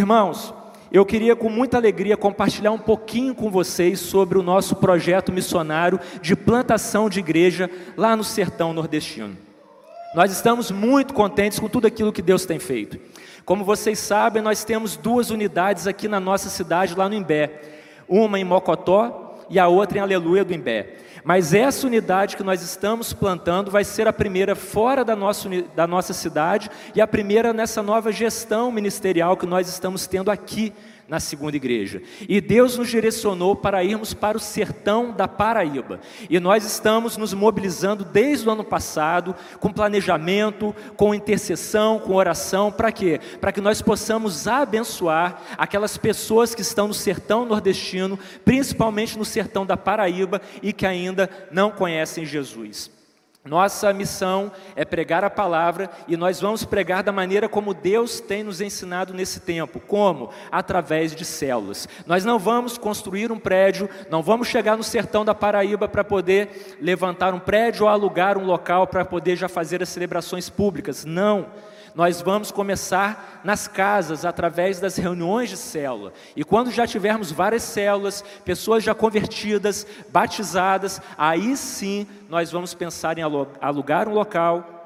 Irmãos, eu queria com muita alegria compartilhar um pouquinho com vocês sobre o nosso projeto missionário de plantação de igreja lá no sertão nordestino. Nós estamos muito contentes com tudo aquilo que Deus tem feito. Como vocês sabem, nós temos duas unidades aqui na nossa cidade, lá no Imbé. Uma em Mocotó e a outra em Aleluia do Imbé. Mas essa unidade que nós estamos plantando vai ser a primeira fora da nossa, da nossa cidade e a primeira nessa nova gestão ministerial que nós estamos tendo aqui na segunda igreja. E Deus nos direcionou para irmos para o sertão da Paraíba. E nós estamos nos mobilizando desde o ano passado, com planejamento, com intercessão, com oração, para quê? Para que nós possamos abençoar aquelas pessoas que estão no sertão nordestino, principalmente no sertão da Paraíba e que ainda não conhecem Jesus. Nossa missão é pregar a palavra e nós vamos pregar da maneira como Deus tem nos ensinado nesse tempo. Como? Através de células. Nós não vamos construir um prédio, não vamos chegar no sertão da Paraíba para poder levantar um prédio ou alugar um local para poder já fazer as celebrações públicas. Não nós vamos começar nas casas, através das reuniões de célula. E quando já tivermos várias células, pessoas já convertidas, batizadas, aí sim nós vamos pensar em alugar um local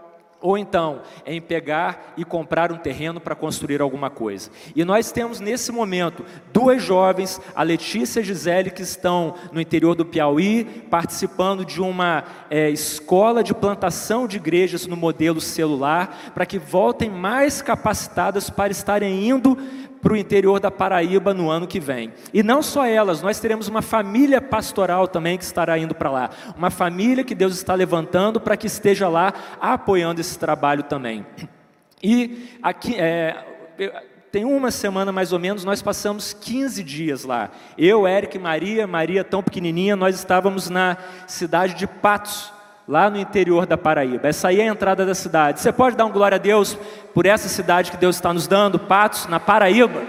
ou então em pegar e comprar um terreno para construir alguma coisa. E nós temos nesse momento duas jovens, a Letícia e a Gisele, que estão no interior do Piauí, participando de uma é, escola de plantação de igrejas no modelo celular, para que voltem mais capacitadas para estarem indo para o interior da Paraíba no ano que vem. E não só elas, nós teremos uma família pastoral também que estará indo para lá. Uma família que Deus está levantando para que esteja lá apoiando esse trabalho também. E aqui, é, tem uma semana mais ou menos, nós passamos 15 dias lá. Eu, Eric Maria, Maria tão pequenininha, nós estávamos na cidade de Patos, lá no interior da Paraíba. Essa aí é a entrada da cidade. Você pode dar um glória a Deus por essa cidade que Deus está nos dando, Patos, na Paraíba?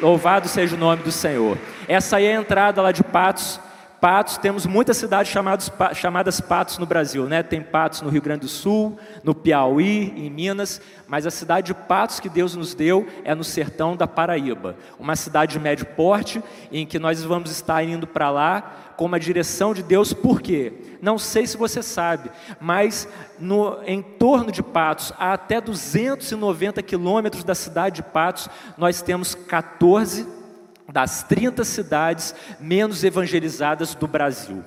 Louvado seja o nome do Senhor. Essa aí é a entrada lá de Patos. Patos, temos muitas cidades chamadas, chamadas Patos no Brasil, né? Tem Patos no Rio Grande do Sul, no Piauí, em Minas, mas a cidade de Patos que Deus nos deu é no sertão da Paraíba, uma cidade de médio porte, em que nós vamos estar indo para lá com uma direção de Deus, por quê? Não sei se você sabe, mas no em torno de Patos, a até 290 quilômetros da cidade de Patos, nós temos 14 das 30 cidades menos evangelizadas do Brasil.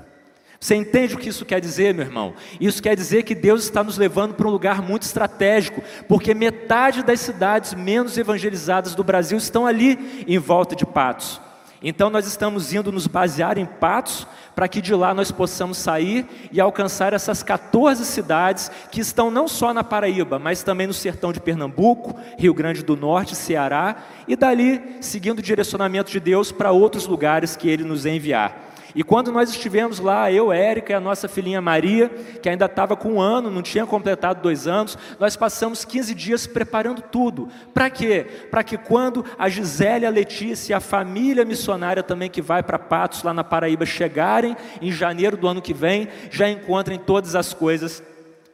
Você entende o que isso quer dizer, meu irmão? Isso quer dizer que Deus está nos levando para um lugar muito estratégico, porque metade das cidades menos evangelizadas do Brasil estão ali em volta de Patos. Então nós estamos indo nos basear em Patos, para que de lá nós possamos sair e alcançar essas 14 cidades que estão não só na Paraíba, mas também no sertão de Pernambuco, Rio Grande do Norte, Ceará, e dali seguindo o direcionamento de Deus para outros lugares que Ele nos enviar. E quando nós estivemos lá, eu, Érica e a nossa filhinha Maria, que ainda estava com um ano, não tinha completado dois anos, nós passamos 15 dias preparando tudo. Para quê? Para que quando a Gisele, a Letícia e a família missionária também que vai para Patos, lá na Paraíba, chegarem em janeiro do ano que vem, já encontrem todas as coisas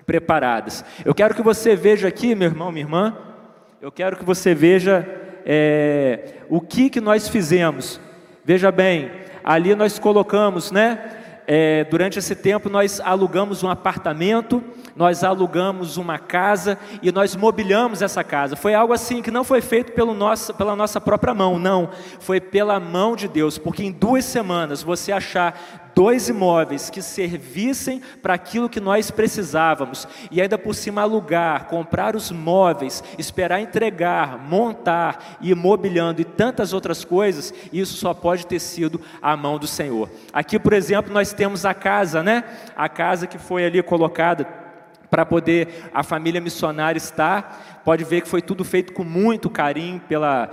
preparadas. Eu quero que você veja aqui, meu irmão, minha irmã, eu quero que você veja é, o que, que nós fizemos. Veja bem, ali nós colocamos, né? É, durante esse tempo nós alugamos um apartamento, nós alugamos uma casa e nós mobiliamos essa casa. Foi algo assim que não foi feito pelo nosso, pela nossa própria mão, não. Foi pela mão de Deus, porque em duas semanas você achar dois imóveis que servissem para aquilo que nós precisávamos e ainda por cima alugar, comprar os móveis, esperar entregar, montar, ir mobiliando e tantas outras coisas, isso só pode ter sido a mão do Senhor. Aqui, por exemplo, nós temos a casa, né? A casa que foi ali colocada para poder a família missionária estar. Pode ver que foi tudo feito com muito carinho pela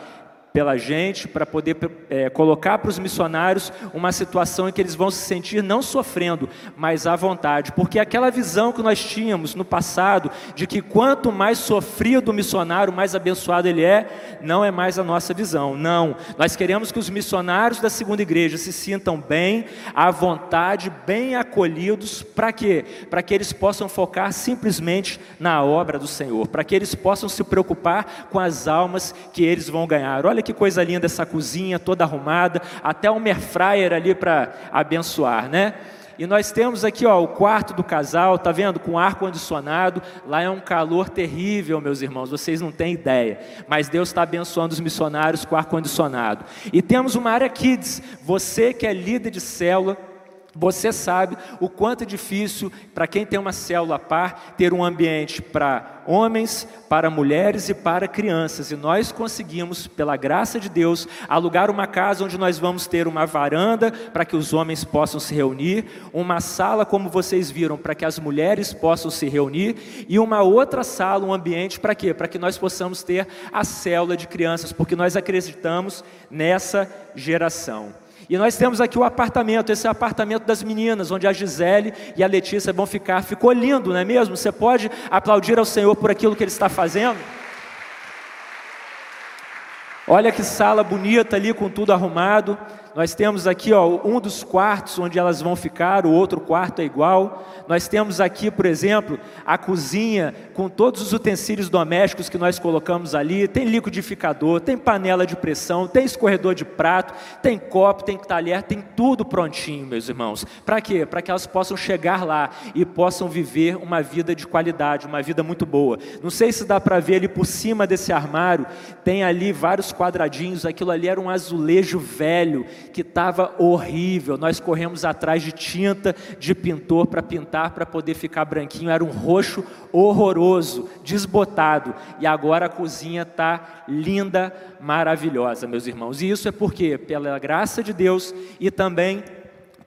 pela gente, para poder é, colocar para os missionários uma situação em que eles vão se sentir não sofrendo, mas à vontade, porque aquela visão que nós tínhamos no passado, de que quanto mais sofrido o missionário, mais abençoado ele é, não é mais a nossa visão, não. Nós queremos que os missionários da segunda igreja se sintam bem, à vontade, bem acolhidos, para quê? Para que eles possam focar simplesmente na obra do Senhor, para que eles possam se preocupar com as almas que eles vão ganhar. Olha que coisa linda essa cozinha toda arrumada, até um fryer ali para abençoar, né? E nós temos aqui ó, o quarto do casal, tá vendo? Com ar condicionado. Lá é um calor terrível, meus irmãos. Vocês não têm ideia. Mas Deus está abençoando os missionários com ar condicionado. E temos uma área kids. Você que é líder de célula, você sabe o quanto é difícil para quem tem uma célula par ter um ambiente para homens, para mulheres e para crianças. E nós conseguimos, pela graça de Deus, alugar uma casa onde nós vamos ter uma varanda para que os homens possam se reunir, uma sala, como vocês viram, para que as mulheres possam se reunir, e uma outra sala, um ambiente para quê? Para que nós possamos ter a célula de crianças, porque nós acreditamos nessa geração. E nós temos aqui o apartamento, esse é o apartamento das meninas, onde a Gisele e a Letícia vão ficar. Ficou lindo, não é mesmo? Você pode aplaudir ao Senhor por aquilo que Ele está fazendo? Olha que sala bonita ali com tudo arrumado. Nós temos aqui ó, um dos quartos onde elas vão ficar, o outro quarto é igual. Nós temos aqui, por exemplo, a cozinha com todos os utensílios domésticos que nós colocamos ali. Tem liquidificador, tem panela de pressão, tem escorredor de prato, tem copo, tem talher, tem tudo prontinho, meus irmãos. Para quê? Para que elas possam chegar lá e possam viver uma vida de qualidade, uma vida muito boa. Não sei se dá para ver ali por cima desse armário, tem ali vários quadradinhos. Aquilo ali era um azulejo velho que estava horrível. Nós corremos atrás de tinta de pintor para pintar, para poder ficar branquinho. Era um roxo horroroso, desbotado. E agora a cozinha está linda, maravilhosa, meus irmãos. E isso é porque, pela graça de Deus e também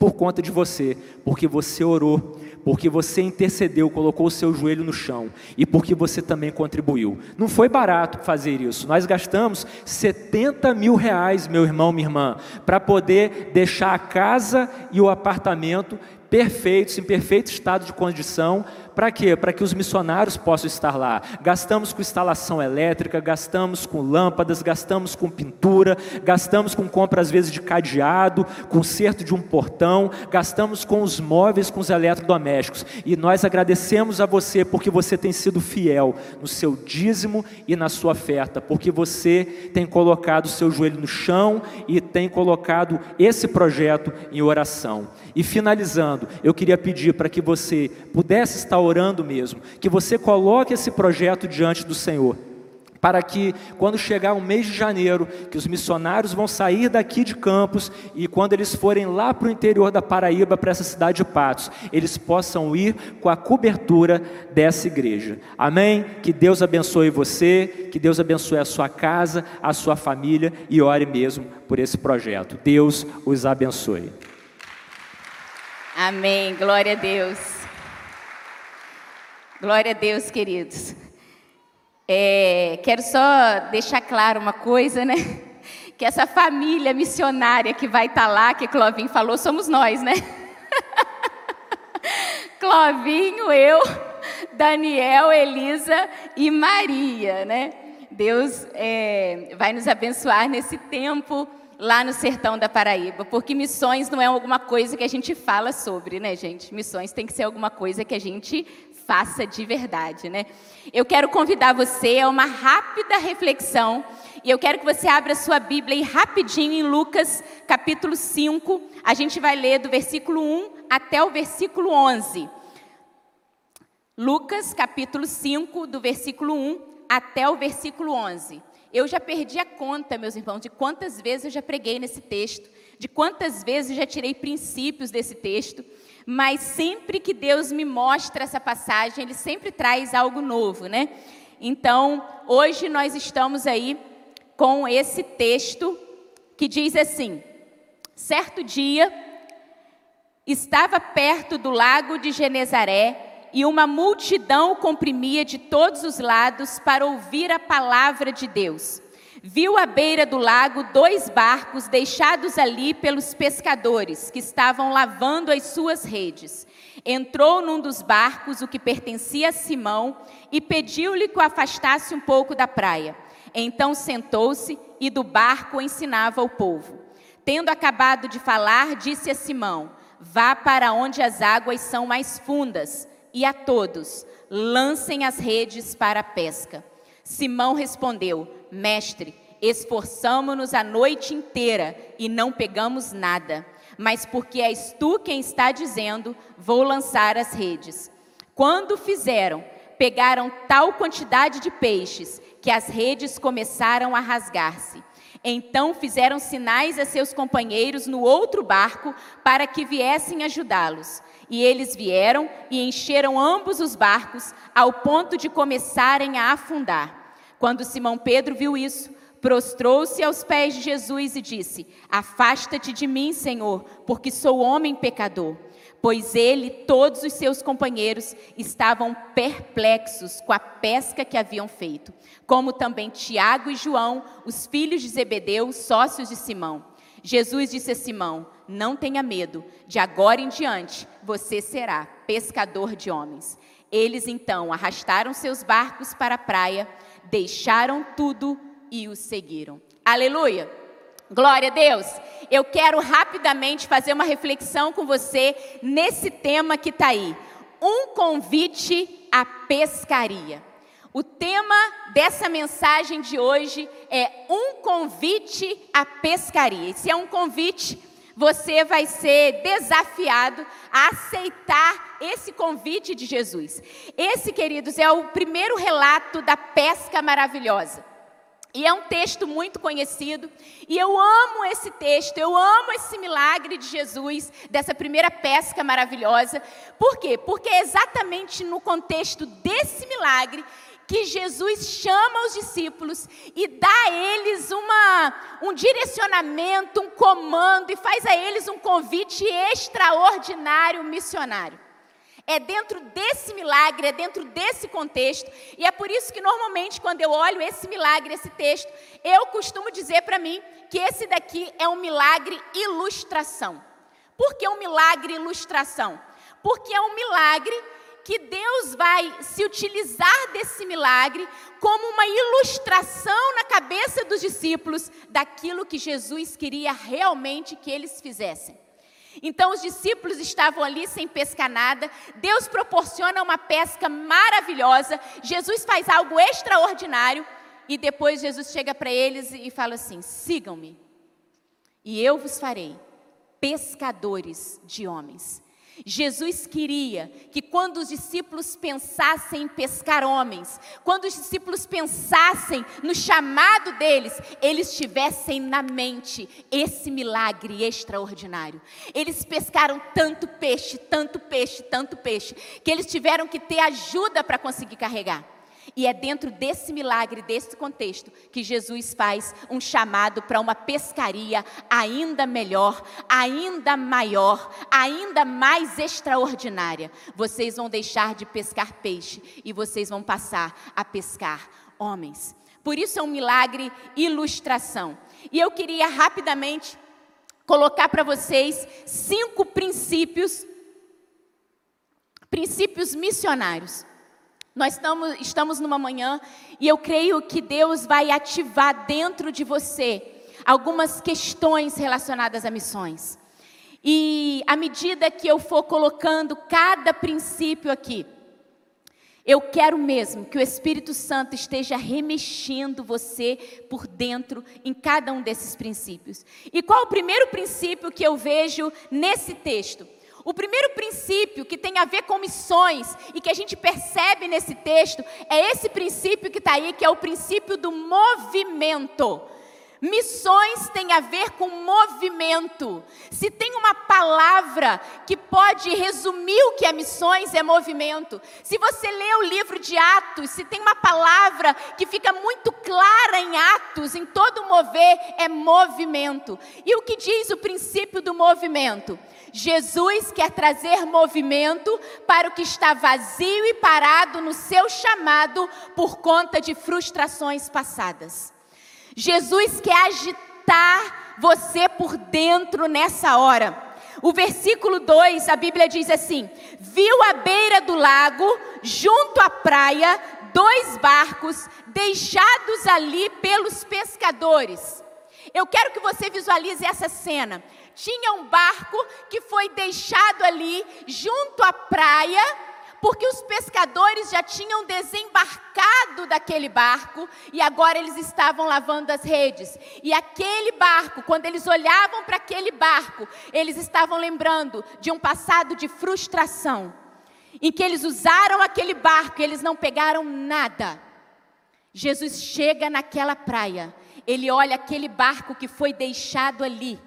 por conta de você, porque você orou porque você intercedeu, colocou o seu joelho no chão e porque você também contribuiu. Não foi barato fazer isso. Nós gastamos 70 mil reais, meu irmão, minha irmã, para poder deixar a casa e o apartamento perfeitos, em perfeito estado de condição, para quê? Para que os missionários possam estar lá. Gastamos com instalação elétrica, gastamos com lâmpadas, gastamos com pintura, gastamos com compra às vezes de cadeado, conserto de um portão, gastamos com os móveis, com os eletrodomésticos. E nós agradecemos a você porque você tem sido fiel no seu dízimo e na sua oferta, porque você tem colocado o seu joelho no chão e tem colocado esse projeto em oração. E finalizando, eu queria pedir para que você pudesse estar orando mesmo, que você coloque esse projeto diante do Senhor para que quando chegar o mês de janeiro, que os missionários vão sair daqui de Campos e quando eles forem lá para o interior da Paraíba, para essa cidade de Patos, eles possam ir com a cobertura dessa igreja. Amém? Que Deus abençoe você, que Deus abençoe a sua casa, a sua família e ore mesmo por esse projeto. Deus os abençoe. Amém. Glória a Deus. Glória a Deus, queridos. É, quero só deixar claro uma coisa, né? Que essa família missionária que vai estar tá lá, que Clovinho falou, somos nós, né? Clovinho, eu, Daniel, Elisa e Maria, né? Deus é, vai nos abençoar nesse tempo lá no sertão da Paraíba, porque missões não é alguma coisa que a gente fala sobre, né, gente? Missões tem que ser alguma coisa que a gente faça de verdade, né? Eu quero convidar você a uma rápida reflexão e eu quero que você abra sua Bíblia aí rapidinho em Lucas, capítulo 5. A gente vai ler do versículo 1 até o versículo 11. Lucas, capítulo 5, do versículo 1 até o versículo 11. Eu já perdi a conta, meus irmãos, de quantas vezes eu já preguei nesse texto, de quantas vezes eu já tirei princípios desse texto, mas sempre que Deus me mostra essa passagem, Ele sempre traz algo novo, né? Então, hoje nós estamos aí com esse texto que diz assim: certo dia, estava perto do lago de Genezaré e uma multidão comprimia de todos os lados para ouvir a palavra de Deus. Viu à beira do lago dois barcos deixados ali pelos pescadores que estavam lavando as suas redes. Entrou num dos barcos, o que pertencia a Simão, e pediu-lhe que o afastasse um pouco da praia. Então sentou-se e do barco ensinava o povo. Tendo acabado de falar, disse a Simão: Vá para onde as águas são mais fundas, e a todos lancem as redes para a pesca. Simão respondeu: Mestre, esforçamo-nos a noite inteira e não pegamos nada. Mas porque és tu quem está dizendo, vou lançar as redes. Quando fizeram, pegaram tal quantidade de peixes que as redes começaram a rasgar-se. Então fizeram sinais a seus companheiros no outro barco para que viessem ajudá-los. E eles vieram e encheram ambos os barcos ao ponto de começarem a afundar. Quando Simão Pedro viu isso, prostrou-se aos pés de Jesus e disse: Afasta-te de mim, Senhor, porque sou homem pecador pois ele e todos os seus companheiros estavam perplexos com a pesca que haviam feito, como também Tiago e João, os filhos de Zebedeu, sócios de Simão. Jesus disse a Simão: Não tenha medo, de agora em diante você será pescador de homens. Eles então arrastaram seus barcos para a praia, deixaram tudo e o seguiram. Aleluia! Glória a Deus. Eu quero rapidamente fazer uma reflexão com você nesse tema que está aí. Um convite à pescaria. O tema dessa mensagem de hoje é um convite à pescaria. E se é um convite, você vai ser desafiado a aceitar esse convite de Jesus. Esse, queridos, é o primeiro relato da pesca maravilhosa. E é um texto muito conhecido, e eu amo esse texto, eu amo esse milagre de Jesus, dessa primeira pesca maravilhosa. Por quê? Porque é exatamente no contexto desse milagre que Jesus chama os discípulos e dá a eles uma, um direcionamento, um comando, e faz a eles um convite extraordinário missionário. É dentro desse milagre, é dentro desse contexto, e é por isso que normalmente quando eu olho esse milagre, esse texto, eu costumo dizer para mim que esse daqui é um milagre ilustração. Por que um milagre ilustração? Porque é um milagre que Deus vai se utilizar desse milagre como uma ilustração na cabeça dos discípulos daquilo que Jesus queria realmente que eles fizessem. Então os discípulos estavam ali sem pescar nada. Deus proporciona uma pesca maravilhosa. Jesus faz algo extraordinário. E depois Jesus chega para eles e fala assim: sigam-me, e eu vos farei pescadores de homens. Jesus queria que quando os discípulos pensassem em pescar homens, quando os discípulos pensassem no chamado deles, eles tivessem na mente esse milagre extraordinário. Eles pescaram tanto peixe, tanto peixe, tanto peixe, que eles tiveram que ter ajuda para conseguir carregar. E é dentro desse milagre, desse contexto, que Jesus faz um chamado para uma pescaria ainda melhor, ainda maior, ainda mais extraordinária. Vocês vão deixar de pescar peixe e vocês vão passar a pescar homens. Por isso é um milagre ilustração. E eu queria rapidamente colocar para vocês cinco princípios, princípios missionários nós estamos, estamos numa manhã e eu creio que Deus vai ativar dentro de você algumas questões relacionadas a missões. E à medida que eu for colocando cada princípio aqui, eu quero mesmo que o Espírito Santo esteja remexendo você por dentro em cada um desses princípios. E qual o primeiro princípio que eu vejo nesse texto? O primeiro princípio que tem a ver com missões e que a gente percebe nesse texto é esse princípio que está aí, que é o princípio do movimento. Missões tem a ver com movimento. Se tem uma palavra que pode resumir o que é missões, é movimento. Se você lê o livro de Atos, se tem uma palavra que fica muito clara em Atos, em todo mover, é movimento. E o que diz o princípio do movimento? Jesus quer trazer movimento para o que está vazio e parado no seu chamado por conta de frustrações passadas. Jesus quer agitar você por dentro nessa hora. O versículo 2, a Bíblia diz assim: Viu à beira do lago, junto à praia, dois barcos deixados ali pelos pescadores. Eu quero que você visualize essa cena. Tinha um barco que foi deixado ali junto à praia porque os pescadores já tinham desembarcado daquele barco e agora eles estavam lavando as redes. E aquele barco, quando eles olhavam para aquele barco, eles estavam lembrando de um passado de frustração, em que eles usaram aquele barco e eles não pegaram nada. Jesus chega naquela praia, ele olha aquele barco que foi deixado ali.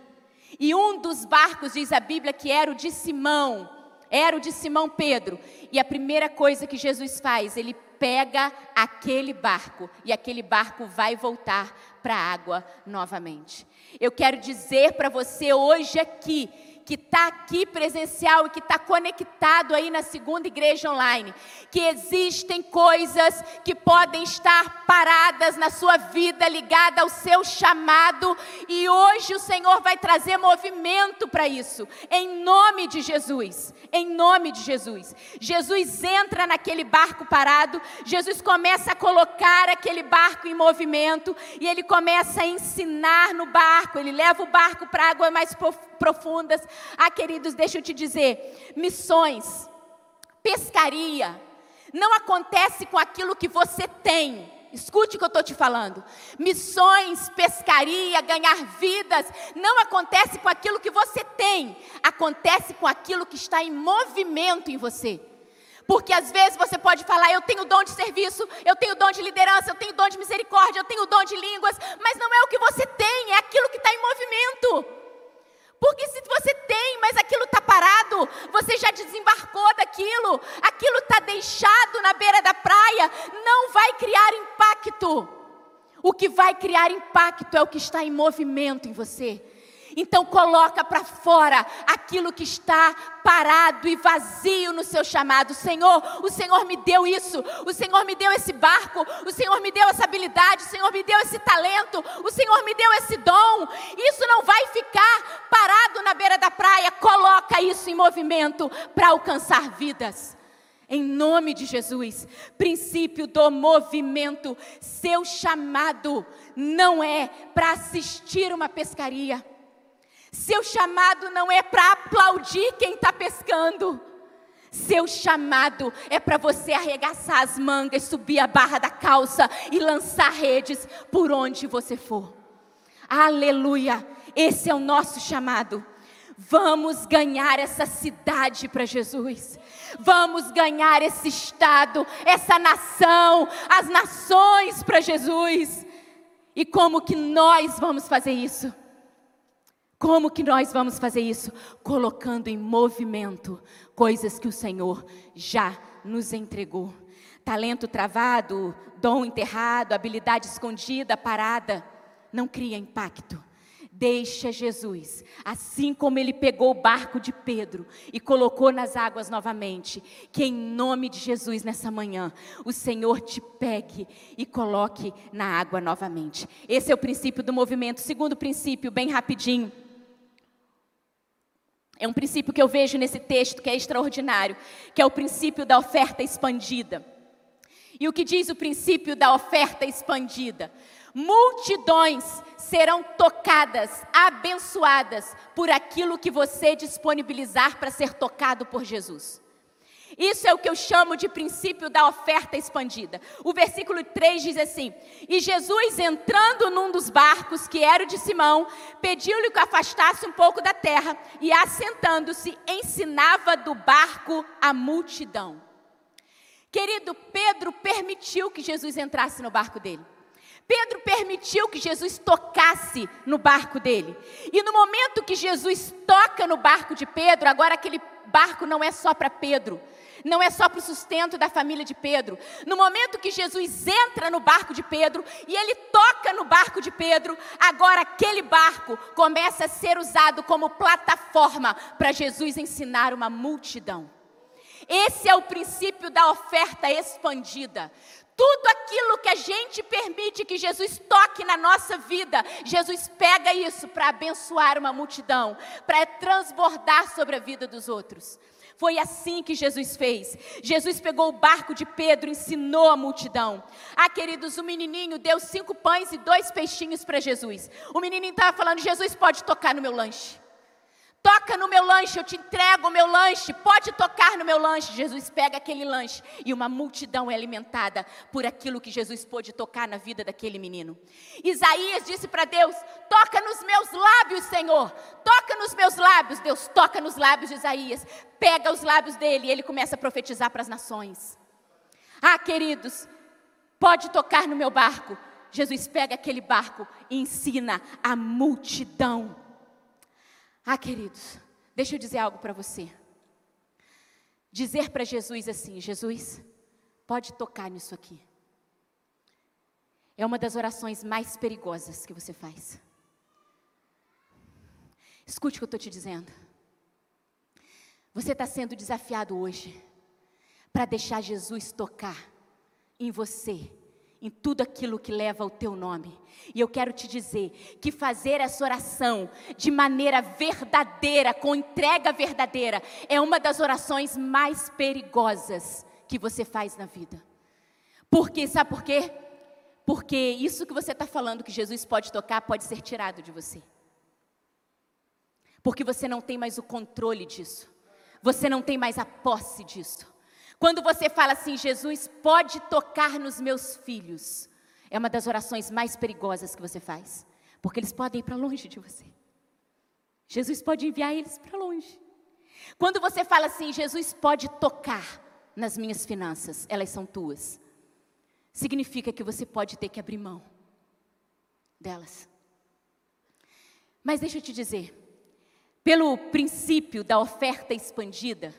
E um dos barcos, diz a Bíblia, que era o de Simão, era o de Simão Pedro. E a primeira coisa que Jesus faz, ele pega aquele barco e aquele barco vai voltar para a água novamente. Eu quero dizer para você hoje aqui que está aqui presencial e que está conectado aí na segunda igreja online, que existem coisas que podem estar paradas na sua vida, ligada ao seu chamado, e hoje o Senhor vai trazer movimento para isso, em nome de Jesus. Em nome de Jesus. Jesus entra naquele barco parado, Jesus começa a colocar aquele barco em movimento e ele começa a ensinar no barco, ele leva o barco para águas mais profundas. Ah, queridos, deixa eu te dizer: missões, pescaria, não acontece com aquilo que você tem. Escute o que eu estou te falando. Missões, pescaria, ganhar vidas, não acontece com aquilo que você tem, acontece com aquilo que está em movimento em você. Porque às vezes você pode falar, eu tenho dom de serviço, eu tenho dom de liderança, eu tenho dom de misericórdia, eu tenho dom de línguas, mas não é o que você tem, é aquilo que está em movimento. Porque se você tem, mas aquilo está parado, você já desembarcou daquilo, aquilo está deixado na beira da praia, não vai criar impacto. O que vai criar impacto é o que está em movimento em você. Então coloca para fora aquilo que está parado e vazio no seu chamado. Senhor, o Senhor me deu isso. O Senhor me deu esse barco. O Senhor me deu essa habilidade. O Senhor me deu esse talento. O Senhor me deu esse dom. Isso não vai ficar parado na beira da praia. Coloca isso em movimento para alcançar vidas. Em nome de Jesus, princípio do movimento, seu chamado não é para assistir uma pescaria. Seu chamado não é para aplaudir quem está pescando. Seu chamado é para você arregaçar as mangas, subir a barra da calça e lançar redes por onde você for. Aleluia! Esse é o nosso chamado. Vamos ganhar essa cidade para Jesus. Vamos ganhar esse estado, essa nação, as nações para Jesus. E como que nós vamos fazer isso? Como que nós vamos fazer isso? Colocando em movimento coisas que o Senhor já nos entregou. Talento travado, dom enterrado, habilidade escondida, parada, não cria impacto. Deixa Jesus, assim como ele pegou o barco de Pedro e colocou nas águas novamente, que em nome de Jesus nessa manhã, o Senhor te pegue e coloque na água novamente. Esse é o princípio do movimento. Segundo princípio, bem rapidinho. É um princípio que eu vejo nesse texto que é extraordinário, que é o princípio da oferta expandida. E o que diz o princípio da oferta expandida? Multidões serão tocadas, abençoadas por aquilo que você disponibilizar para ser tocado por Jesus. Isso é o que eu chamo de princípio da oferta expandida. O versículo 3 diz assim: E Jesus, entrando num dos barcos, que era o de Simão, pediu-lhe que afastasse um pouco da terra e, assentando-se, ensinava do barco a multidão. Querido, Pedro permitiu que Jesus entrasse no barco dele. Pedro permitiu que Jesus tocasse no barco dele. E no momento que Jesus toca no barco de Pedro, agora aquele barco não é só para Pedro, não é só para o sustento da família de Pedro. No momento que Jesus entra no barco de Pedro e ele toca no barco de Pedro, agora aquele barco começa a ser usado como plataforma para Jesus ensinar uma multidão. Esse é o princípio da oferta expandida. Tudo aquilo que a gente permite que Jesus toque na nossa vida, Jesus pega isso para abençoar uma multidão, para transbordar sobre a vida dos outros. Foi assim que Jesus fez. Jesus pegou o barco de Pedro, ensinou a multidão. Ah, queridos, o menininho deu cinco pães e dois peixinhos para Jesus. O menininho estava falando: Jesus pode tocar no meu lanche. Toca no meu lanche, eu te entrego o meu lanche. Pode tocar no meu lanche. Jesus pega aquele lanche e uma multidão é alimentada por aquilo que Jesus pôde tocar na vida daquele menino. Isaías disse para Deus: Toca nos meus lábios, Senhor. Toca nos meus lábios. Deus toca nos lábios de Isaías. Pega os lábios dele e ele começa a profetizar para as nações. Ah, queridos, pode tocar no meu barco. Jesus pega aquele barco e ensina a multidão ah, queridos, deixa eu dizer algo para você. Dizer para Jesus assim: Jesus, pode tocar nisso aqui. É uma das orações mais perigosas que você faz. Escute o que eu estou te dizendo. Você está sendo desafiado hoje para deixar Jesus tocar em você em tudo aquilo que leva o teu nome. E eu quero te dizer que fazer essa oração de maneira verdadeira, com entrega verdadeira, é uma das orações mais perigosas que você faz na vida. Porque, sabe por quê? Porque isso que você está falando que Jesus pode tocar pode ser tirado de você. Porque você não tem mais o controle disso. Você não tem mais a posse disso. Quando você fala assim, Jesus pode tocar nos meus filhos, é uma das orações mais perigosas que você faz, porque eles podem ir para longe de você. Jesus pode enviar eles para longe. Quando você fala assim, Jesus pode tocar nas minhas finanças, elas são tuas, significa que você pode ter que abrir mão delas. Mas deixa eu te dizer, pelo princípio da oferta expandida,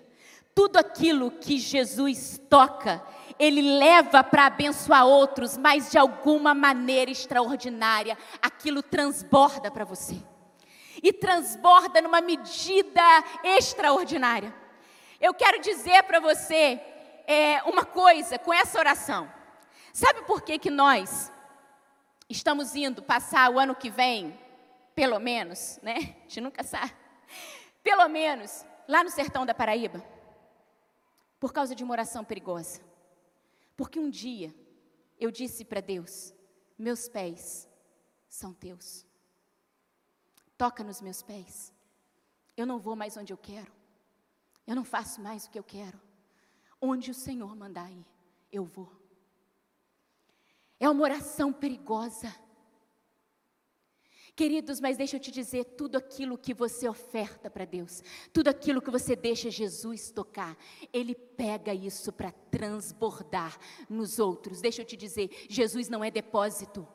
tudo aquilo que Jesus toca, ele leva para abençoar outros, mas de alguma maneira extraordinária, aquilo transborda para você. E transborda numa medida extraordinária. Eu quero dizer para você é, uma coisa com essa oração. Sabe por que, que nós estamos indo passar o ano que vem, pelo menos, né? A gente nunca sabe. Pelo menos, lá no sertão da Paraíba por causa de uma oração perigosa. Porque um dia eu disse para Deus: Meus pés são teus. Toca nos meus pés. Eu não vou mais onde eu quero. Eu não faço mais o que eu quero. Onde o Senhor mandar ir, eu vou. É uma oração perigosa. Queridos, mas deixa eu te dizer, tudo aquilo que você oferta para Deus, tudo aquilo que você deixa Jesus tocar, Ele pega isso para transbordar nos outros. Deixa eu te dizer, Jesus não é depósito.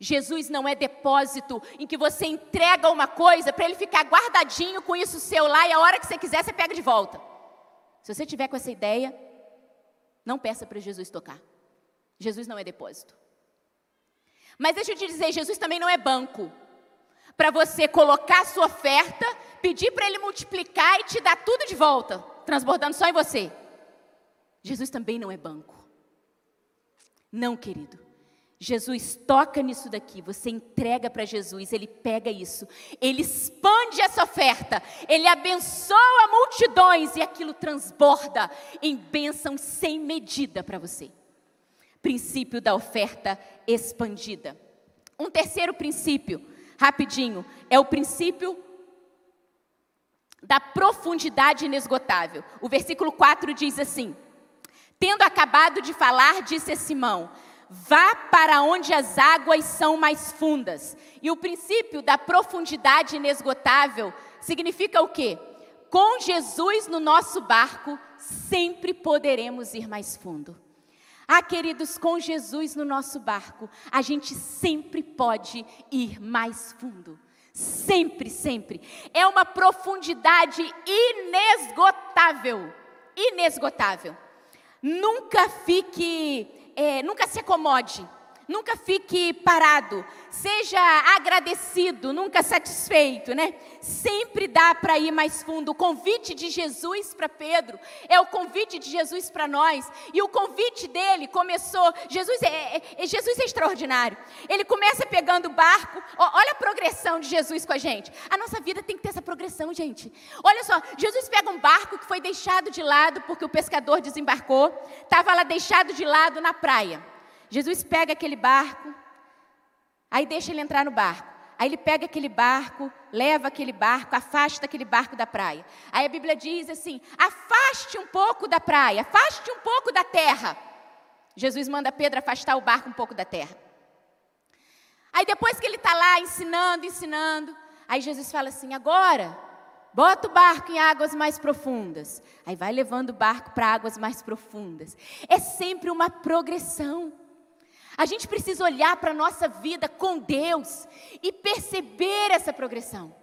Jesus não é depósito em que você entrega uma coisa para ele ficar guardadinho com isso seu lá e a hora que você quiser você pega de volta. Se você tiver com essa ideia, não peça para Jesus tocar. Jesus não é depósito. Mas deixa eu te dizer, Jesus também não é banco. Para você colocar a sua oferta, pedir para ele multiplicar e te dar tudo de volta, transbordando só em você. Jesus também não é banco. Não, querido. Jesus toca nisso daqui, você entrega para Jesus, ele pega isso, ele expande essa oferta, ele abençoa multidões e aquilo transborda em bênção sem medida para você princípio da oferta expandida. Um terceiro princípio, rapidinho, é o princípio da profundidade inesgotável. O versículo 4 diz assim: Tendo acabado de falar, disse a Simão: Vá para onde as águas são mais fundas. E o princípio da profundidade inesgotável significa o quê? Com Jesus no nosso barco, sempre poderemos ir mais fundo. Ah, queridos, com Jesus no nosso barco, a gente sempre pode ir mais fundo. Sempre, sempre. É uma profundidade inesgotável. Inesgotável. Nunca fique, é, nunca se acomode. Nunca fique parado. seja agradecido, nunca satisfeito, né? Sempre dá para ir mais fundo. O convite de Jesus para Pedro é o convite de Jesus para nós. E o convite dele começou. Jesus é, é, é, Jesus é extraordinário. Ele começa pegando o barco. olha a progressão de Jesus com a gente. A nossa vida tem que ter essa progressão, gente. Olha só, Jesus pega um barco que foi deixado de lado porque o pescador desembarcou. Estava lá deixado de lado na praia. Jesus pega aquele barco Aí deixa ele entrar no barco. Aí ele pega aquele barco, leva aquele barco, afasta aquele barco da praia. Aí a Bíblia diz assim: afaste um pouco da praia, afaste um pouco da terra. Jesus manda Pedro afastar o barco um pouco da terra. Aí depois que ele está lá ensinando, ensinando, aí Jesus fala assim: agora, bota o barco em águas mais profundas. Aí vai levando o barco para águas mais profundas. É sempre uma progressão. A gente precisa olhar para a nossa vida com Deus e perceber essa progressão.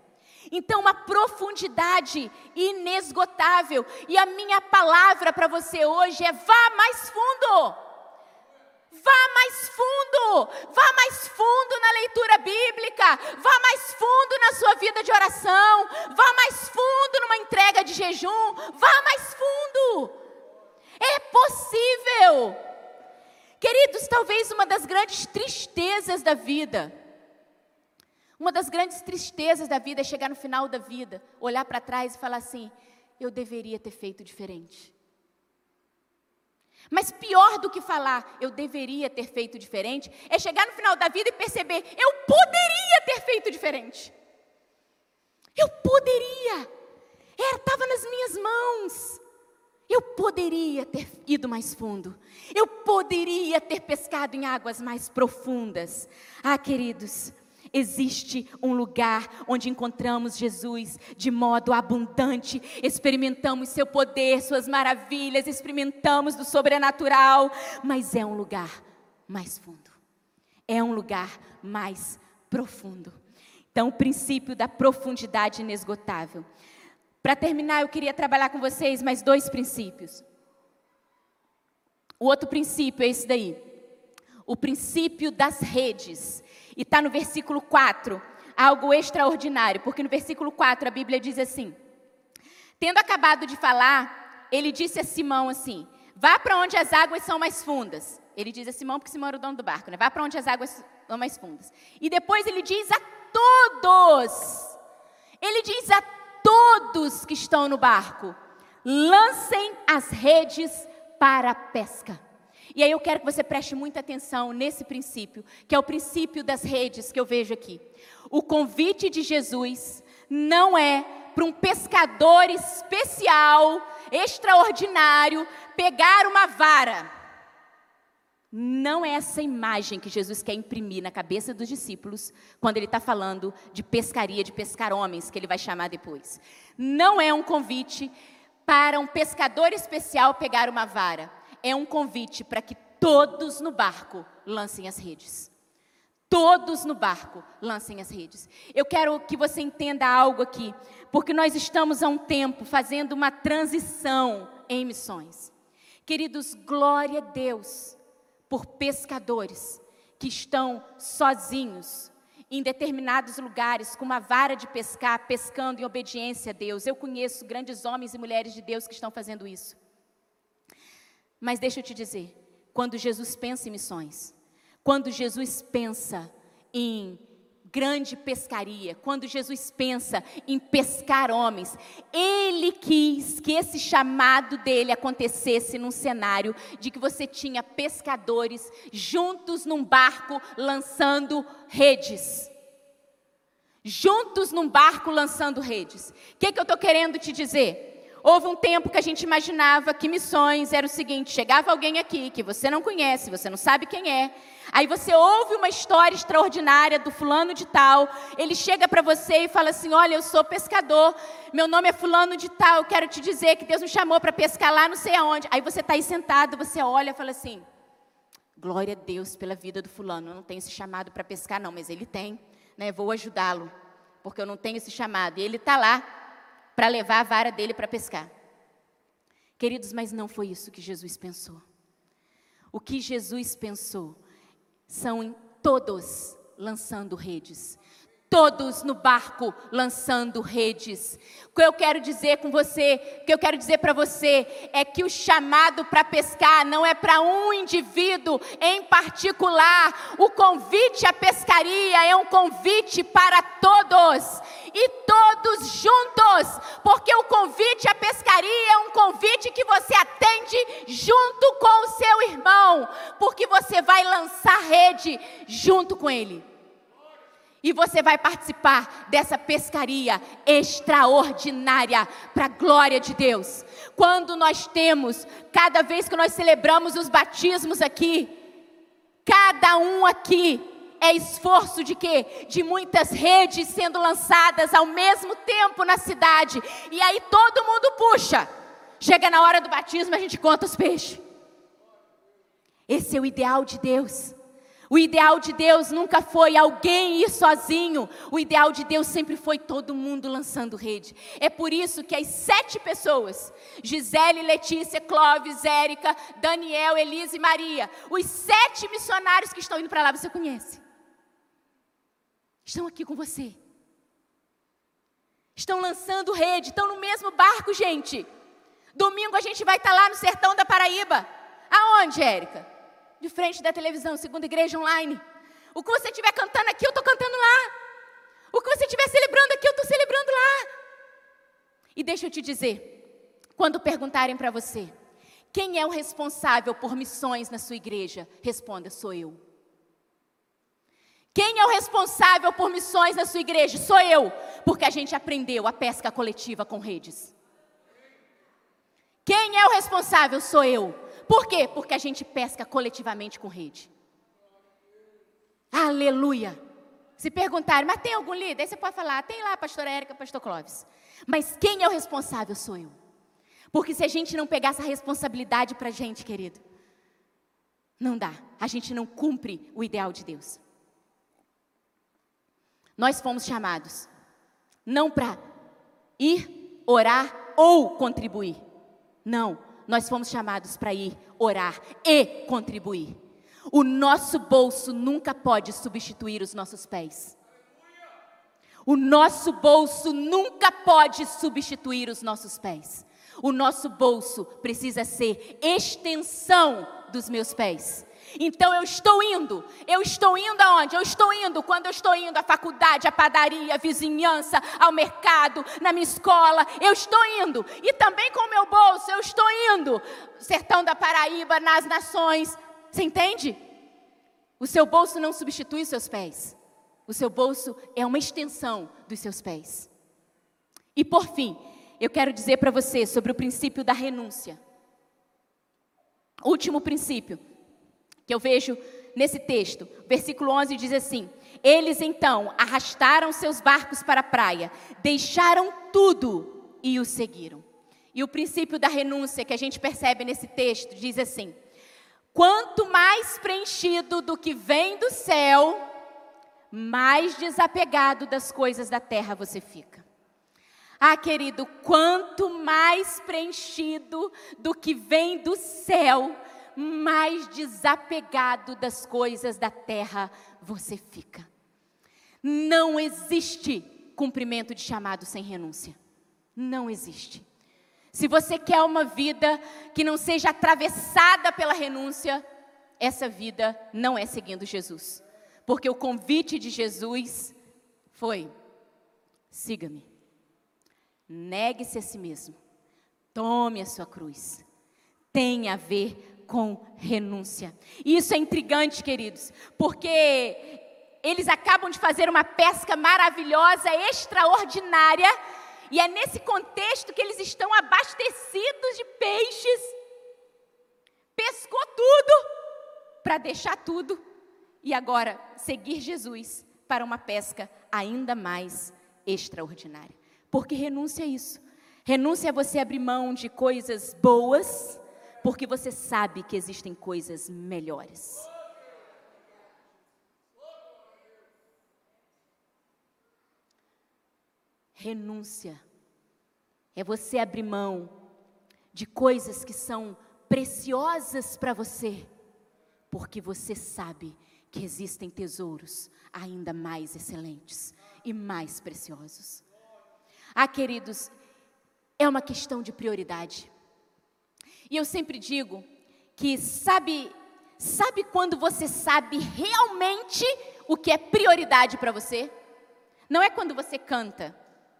Então, uma profundidade inesgotável. E a minha palavra para você hoje é: vá mais fundo. Vá mais fundo, vá mais fundo na leitura bíblica, vá mais fundo na sua vida de oração, vá mais fundo numa entrega de jejum, vá mais fundo. É possível. Queridos, talvez uma das grandes tristezas da vida, uma das grandes tristezas da vida é chegar no final da vida, olhar para trás e falar assim: eu deveria ter feito diferente. Mas pior do que falar, eu deveria ter feito diferente, é chegar no final da vida e perceber, eu poderia ter feito diferente. Eu poderia. Estava nas minhas mãos. Eu poderia ter ido mais fundo. Eu poderia ter pescado em águas mais profundas. Ah, queridos, existe um lugar onde encontramos Jesus de modo abundante, experimentamos seu poder, suas maravilhas, experimentamos do sobrenatural, mas é um lugar mais fundo. É um lugar mais profundo. Então, o princípio da profundidade inesgotável. Para terminar, eu queria trabalhar com vocês mais dois princípios. O outro princípio é esse daí. O princípio das redes. E está no versículo 4, algo extraordinário, porque no versículo 4 a Bíblia diz assim: Tendo acabado de falar, ele disse a Simão assim: Vá para onde as águas são mais fundas. Ele diz a Simão, porque Simão era o dono do barco, né? Vá para onde as águas são mais fundas. E depois ele diz a todos. Ele diz a todos que estão no barco, lancem as redes para a pesca. E aí eu quero que você preste muita atenção nesse princípio, que é o princípio das redes que eu vejo aqui. O convite de Jesus não é para um pescador especial, extraordinário, pegar uma vara não é essa imagem que Jesus quer imprimir na cabeça dos discípulos quando ele está falando de pescaria, de pescar homens, que ele vai chamar depois. Não é um convite para um pescador especial pegar uma vara. É um convite para que todos no barco lancem as redes. Todos no barco lancem as redes. Eu quero que você entenda algo aqui, porque nós estamos há um tempo fazendo uma transição em missões. Queridos, glória a Deus por pescadores que estão sozinhos em determinados lugares com uma vara de pescar, pescando em obediência a Deus. Eu conheço grandes homens e mulheres de Deus que estão fazendo isso. Mas deixa eu te dizer, quando Jesus pensa em missões, quando Jesus pensa em grande pescaria, quando Jesus pensa em pescar homens, ele quis que esse chamado dele acontecesse num cenário de que você tinha pescadores juntos num barco lançando redes. Juntos num barco lançando redes. O que, que eu estou querendo te dizer? Houve um tempo que a gente imaginava que missões era o seguinte: chegava alguém aqui que você não conhece, você não sabe quem é, Aí você ouve uma história extraordinária do fulano de tal, ele chega para você e fala assim: Olha, eu sou pescador, meu nome é fulano de tal, quero te dizer que Deus me chamou para pescar lá não sei aonde. Aí você está aí sentado, você olha e fala assim: Glória a Deus pela vida do fulano, eu não tenho esse chamado para pescar, não, mas ele tem, né? Vou ajudá-lo, porque eu não tenho esse chamado. E ele está lá para levar a vara dele para pescar. Queridos, mas não foi isso que Jesus pensou. O que Jesus pensou são em todos lançando redes. Todos no barco lançando redes. O que eu quero dizer com você, o que eu quero dizer para você é que o chamado para pescar não é para um indivíduo em particular. O convite à pescaria é um convite para todos e todos juntos, porque o convite à pescaria é um convite que você atende junto com o seu irmão, porque você vai lançar rede junto com ele. E você vai participar dessa pescaria extraordinária para a glória de Deus. Quando nós temos, cada vez que nós celebramos os batismos aqui, cada um aqui é esforço de quê? De muitas redes sendo lançadas ao mesmo tempo na cidade. E aí todo mundo puxa. Chega na hora do batismo, a gente conta os peixes. Esse é o ideal de Deus. O ideal de Deus nunca foi alguém ir sozinho. O ideal de Deus sempre foi todo mundo lançando rede. É por isso que as sete pessoas, Gisele, Letícia, Clóvis, Érica, Daniel, Elise e Maria, os sete missionários que estão indo para lá, você conhece. Estão aqui com você. Estão lançando rede, estão no mesmo barco, gente. Domingo a gente vai estar lá no sertão da Paraíba. Aonde, Érica? De frente da televisão, segunda igreja online. O que você estiver cantando aqui, eu estou cantando lá. O que você estiver celebrando aqui, eu estou celebrando lá. E deixa eu te dizer, quando perguntarem para você, quem é o responsável por missões na sua igreja? Responda, sou eu. Quem é o responsável por missões na sua igreja? Sou eu, porque a gente aprendeu a pesca coletiva com redes. Quem é o responsável? Sou eu, por quê? Porque a gente pesca coletivamente com rede. Aleluia. Se perguntarem, mas tem algum líder? Aí você pode falar, tem lá a pastora Érica, pastor Clóvis. Mas quem é o responsável sou eu. Porque se a gente não pegar essa responsabilidade para a gente, querido, não dá. A gente não cumpre o ideal de Deus. Nós fomos chamados não para ir, orar ou contribuir. Não, nós fomos chamados para ir orar e contribuir. O nosso bolso nunca pode substituir os nossos pés. O nosso bolso nunca pode substituir os nossos pés. O nosso bolso precisa ser extensão dos meus pés. Então eu estou indo. Eu estou indo aonde? Eu estou indo quando eu estou indo à faculdade, à padaria, à vizinhança, ao mercado, na minha escola. Eu estou indo. E também com o meu bolso, eu estou indo. Sertão da Paraíba, nas nações. Você entende? O seu bolso não substitui os seus pés. O seu bolso é uma extensão dos seus pés. E por fim, eu quero dizer para você sobre o princípio da renúncia. Último princípio que eu vejo nesse texto. Versículo 11 diz assim: Eles então arrastaram seus barcos para a praia, deixaram tudo e o seguiram. E o princípio da renúncia que a gente percebe nesse texto diz assim: Quanto mais preenchido do que vem do céu, mais desapegado das coisas da terra você fica. Ah, querido, quanto mais preenchido do que vem do céu, mais desapegado das coisas da terra você fica. Não existe cumprimento de chamado sem renúncia. Não existe. Se você quer uma vida que não seja atravessada pela renúncia, essa vida não é seguindo Jesus. Porque o convite de Jesus foi: siga-me, negue-se a si mesmo, tome a sua cruz. Tem a ver com renúncia. E isso é intrigante, queridos, porque eles acabam de fazer uma pesca maravilhosa, extraordinária, e é nesse contexto que eles estão abastecidos de peixes. Pescou tudo para deixar tudo e agora seguir Jesus para uma pesca ainda mais extraordinária. Porque renúncia é isso. Renúncia é você abrir mão de coisas boas porque você sabe que existem coisas melhores. Renúncia é você abrir mão de coisas que são preciosas para você, porque você sabe que existem tesouros ainda mais excelentes e mais preciosos. Ah, queridos, é uma questão de prioridade. E eu sempre digo que sabe, sabe quando você sabe realmente o que é prioridade para você? Não é quando você canta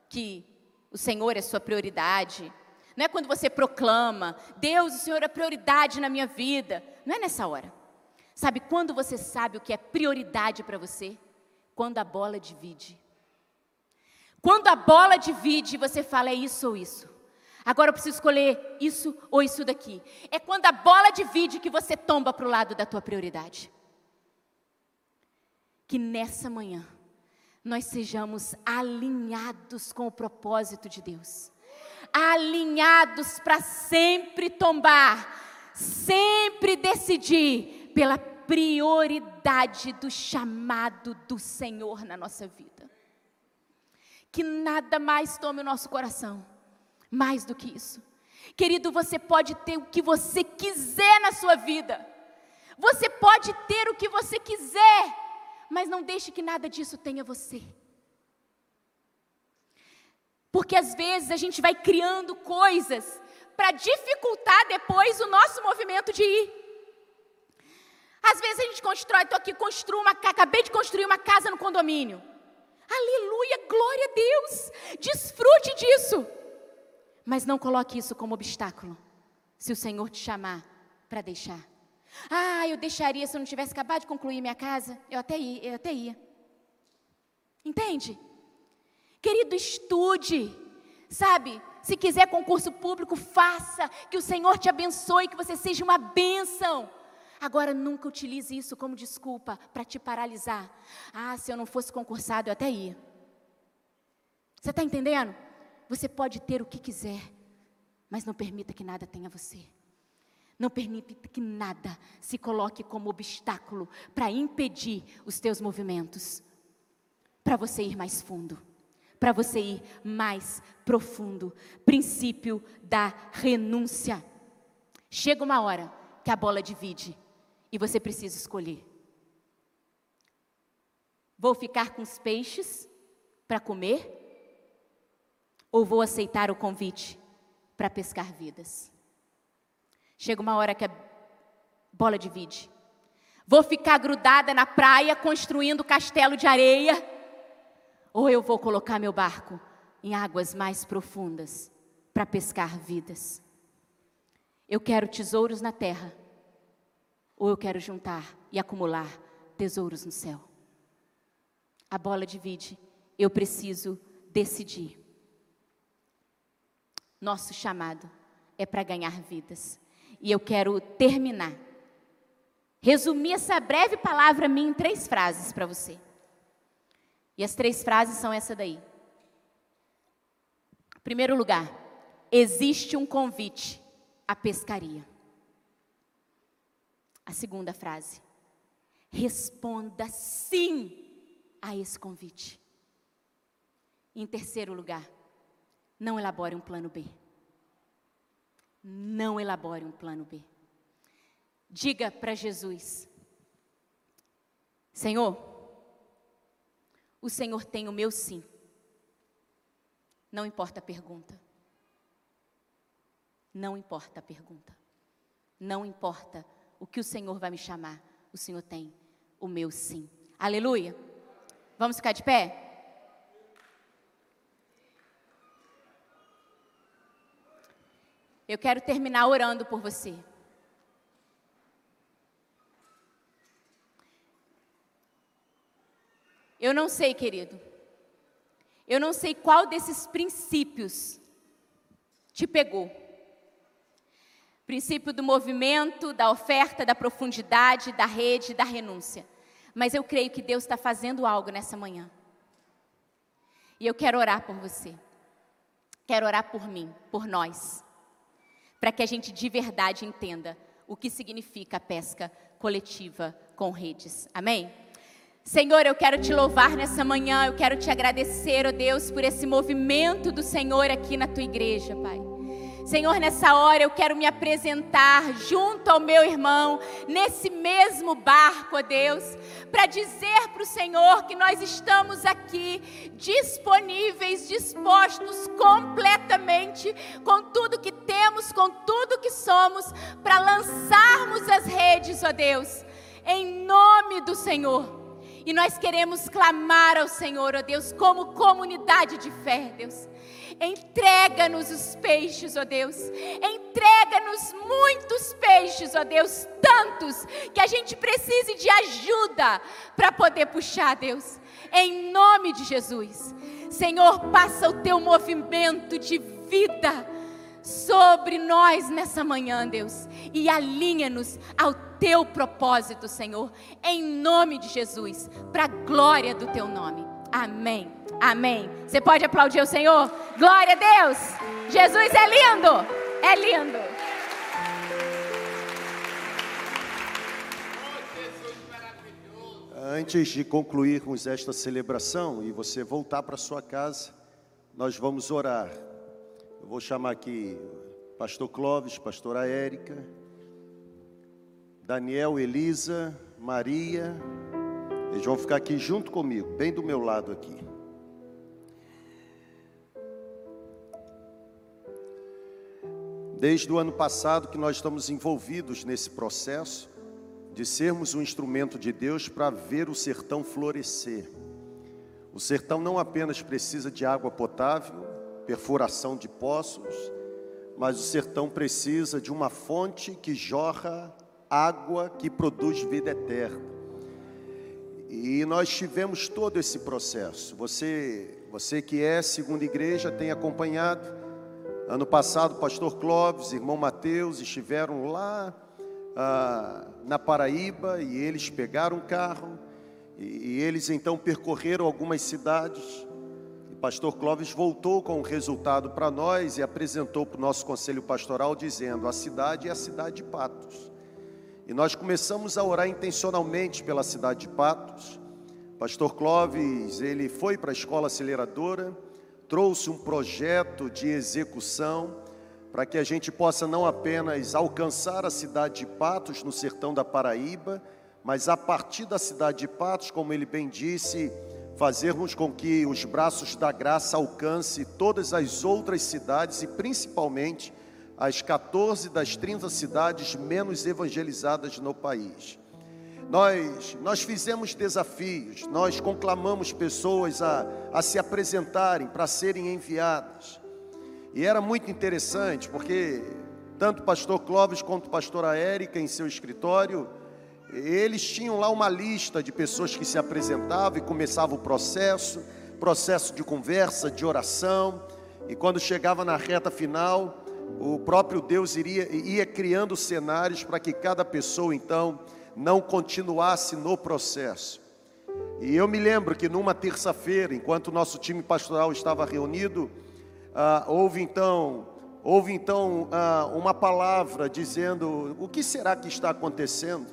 que o Senhor é sua prioridade. Não é quando você proclama, Deus, o Senhor é prioridade na minha vida. Não é nessa hora. Sabe quando você sabe o que é prioridade para você? Quando a bola divide. Quando a bola divide, você fala é isso ou isso. Agora eu preciso escolher isso ou isso daqui. É quando a bola divide que você tomba para o lado da tua prioridade. Que nessa manhã nós sejamos alinhados com o propósito de Deus. Alinhados para sempre tombar, sempre decidir pela prioridade do chamado do Senhor na nossa vida. Que nada mais tome o nosso coração, mais do que isso. Querido, você pode ter o que você quiser na sua vida, você pode ter o que você quiser, mas não deixe que nada disso tenha você. Porque às vezes a gente vai criando coisas para dificultar depois o nosso movimento de ir. Às vezes a gente constrói, estou aqui, construo uma, acabei de construir uma casa no condomínio. Aleluia, glória a Deus. Desfrute disso. Mas não coloque isso como obstáculo. Se o Senhor te chamar para deixar. Ah, eu deixaria se eu não tivesse acabado de concluir minha casa. Eu até ia, eu até ia. Entende? Querido, estude. Sabe? Se quiser concurso público, faça. Que o Senhor te abençoe, que você seja uma bênção. Agora, nunca utilize isso como desculpa para te paralisar. Ah, se eu não fosse concursado, eu até ia. Você está entendendo? Você pode ter o que quiser, mas não permita que nada tenha você. Não permita que nada se coloque como obstáculo para impedir os teus movimentos, para você ir mais fundo, para você ir mais profundo. Princípio da renúncia. Chega uma hora que a bola divide e você precisa escolher. Vou ficar com os peixes para comer? Ou vou aceitar o convite para pescar vidas? Chega uma hora que a bola divide. Vou ficar grudada na praia construindo castelo de areia? Ou eu vou colocar meu barco em águas mais profundas para pescar vidas? Eu quero tesouros na terra ou eu quero juntar e acumular tesouros no céu? A bola divide, eu preciso decidir. Nosso chamado é para ganhar vidas. E eu quero terminar. Resumir essa breve palavra minha em três frases para você. E as três frases são essa daí. Primeiro lugar, existe um convite à pescaria. A segunda frase. Responda sim a esse convite. Em terceiro lugar, não elabore um plano B. Não elabore um plano B. Diga para Jesus: Senhor, o Senhor tem o meu sim. Não importa a pergunta. Não importa a pergunta. Não importa o que o Senhor vai me chamar, o Senhor tem o meu sim. Aleluia. Vamos ficar de pé? Eu quero terminar orando por você. Eu não sei, querido. Eu não sei qual desses princípios te pegou princípio do movimento, da oferta, da profundidade, da rede, da renúncia. Mas eu creio que Deus está fazendo algo nessa manhã. E eu quero orar por você. Quero orar por mim, por nós. Para que a gente de verdade entenda o que significa a pesca coletiva com redes. Amém? Senhor, eu quero te louvar nessa manhã, eu quero te agradecer, ó oh Deus, por esse movimento do Senhor aqui na tua igreja, Pai. Senhor, nessa hora eu quero me apresentar junto ao meu irmão, nesse mesmo barco, ó Deus, para dizer para o Senhor que nós estamos aqui disponíveis, dispostos completamente, com tudo que temos, com tudo que somos, para lançarmos as redes, ó Deus, em nome do Senhor. E nós queremos clamar ao Senhor, ó Deus, como comunidade de fé, Deus. Entrega-nos os peixes, ó Deus. Entrega-nos muitos peixes, ó Deus. Tantos que a gente precise de ajuda para poder puxar, Deus. Em nome de Jesus. Senhor, passa o teu movimento de vida sobre nós nessa manhã, Deus, e alinha-nos ao teu propósito, Senhor, em nome de Jesus, para a glória do teu nome. Amém. Amém. Você pode aplaudir o Senhor? Glória a Deus. Jesus é lindo. É lindo. Antes de concluirmos esta celebração e você voltar para sua casa, nós vamos orar. Eu vou chamar aqui Pastor Clóvis, Pastora Érica, Daniel, Elisa, Maria. Eles vão ficar aqui junto comigo, bem do meu lado aqui. Desde o ano passado que nós estamos envolvidos nesse processo de sermos um instrumento de Deus para ver o sertão florescer. O sertão não apenas precisa de água potável, perfuração de poços, mas o sertão precisa de uma fonte que jorra água que produz vida eterna. E nós tivemos todo esse processo. Você, você que é segunda igreja tem acompanhado Ano passado, o pastor Clóvis, irmão Mateus estiveram lá ah, na Paraíba e eles pegaram um carro e, e eles então percorreram algumas cidades. O pastor Clóvis voltou com o resultado para nós e apresentou para o nosso conselho pastoral, dizendo: a cidade é a cidade de Patos. E nós começamos a orar intencionalmente pela cidade de Patos. Pastor Clóvis, ele foi para a escola aceleradora trouxe um projeto de execução para que a gente possa não apenas alcançar a cidade de Patos, no sertão da Paraíba, mas a partir da cidade de Patos, como ele bem disse, fazermos com que os braços da graça alcance todas as outras cidades e principalmente as 14 das 30 cidades menos evangelizadas no país. Nós, nós fizemos desafios, nós conclamamos pessoas a, a se apresentarem para serem enviadas. E era muito interessante, porque tanto o pastor Clóvis quanto a pastora Érica, em seu escritório, eles tinham lá uma lista de pessoas que se apresentavam e começava o processo, processo de conversa, de oração, e quando chegava na reta final, o próprio Deus iria, ia criando cenários para que cada pessoa então não continuasse no processo. E eu me lembro que numa terça-feira, enquanto o nosso time pastoral estava reunido, ah, houve então, houve então ah, uma palavra dizendo: o que será que está acontecendo?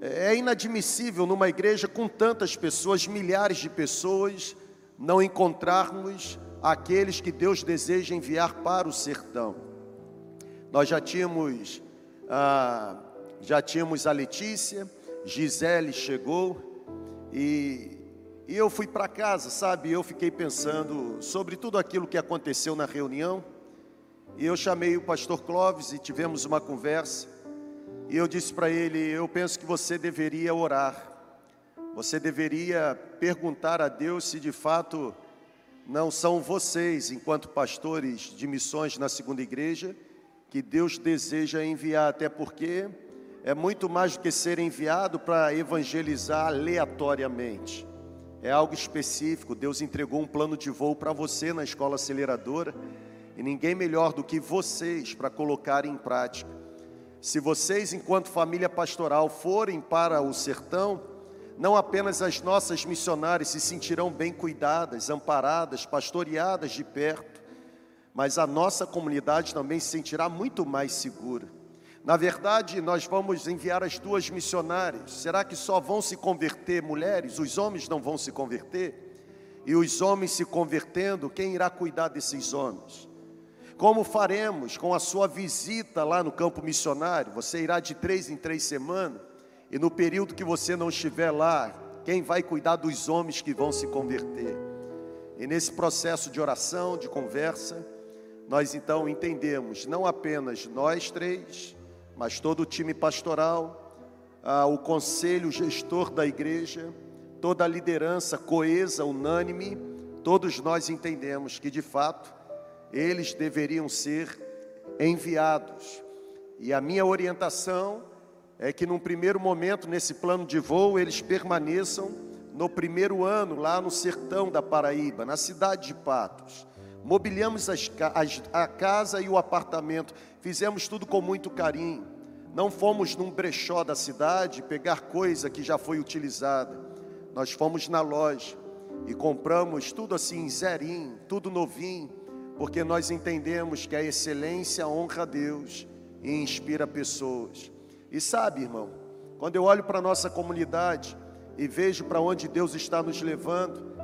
É inadmissível numa igreja com tantas pessoas, milhares de pessoas, não encontrarmos aqueles que Deus deseja enviar para o sertão. Nós já tínhamos ah, já tínhamos a Letícia, Gisele chegou e, e eu fui para casa, sabe? Eu fiquei pensando sobre tudo aquilo que aconteceu na reunião. E eu chamei o pastor Clóvis e tivemos uma conversa. E eu disse para ele: Eu penso que você deveria orar. Você deveria perguntar a Deus se de fato não são vocês, enquanto pastores de missões na segunda igreja, que Deus deseja enviar, até porque é muito mais do que ser enviado para evangelizar aleatoriamente. É algo específico. Deus entregou um plano de voo para você na escola aceleradora e ninguém melhor do que vocês para colocar em prática. Se vocês, enquanto família pastoral, forem para o sertão, não apenas as nossas missionárias se sentirão bem cuidadas, amparadas, pastoreadas de perto, mas a nossa comunidade também se sentirá muito mais segura. Na verdade, nós vamos enviar as duas missionárias. Será que só vão se converter mulheres? Os homens não vão se converter? E os homens se convertendo, quem irá cuidar desses homens? Como faremos com a sua visita lá no campo missionário? Você irá de três em três semanas, e no período que você não estiver lá, quem vai cuidar dos homens que vão se converter? E nesse processo de oração, de conversa, nós então entendemos, não apenas nós três, mas todo o time pastoral, ah, o conselho gestor da igreja, toda a liderança coesa, unânime, todos nós entendemos que de fato eles deveriam ser enviados. E a minha orientação é que num primeiro momento, nesse plano de voo, eles permaneçam no primeiro ano lá no sertão da Paraíba, na cidade de Patos. Mobiliamos as, as, a casa e o apartamento, fizemos tudo com muito carinho. Não fomos num brechó da cidade pegar coisa que já foi utilizada. Nós fomos na loja e compramos tudo assim, zerinho, tudo novinho porque nós entendemos que a excelência honra a Deus e inspira pessoas. E sabe, irmão, quando eu olho para a nossa comunidade e vejo para onde Deus está nos levando,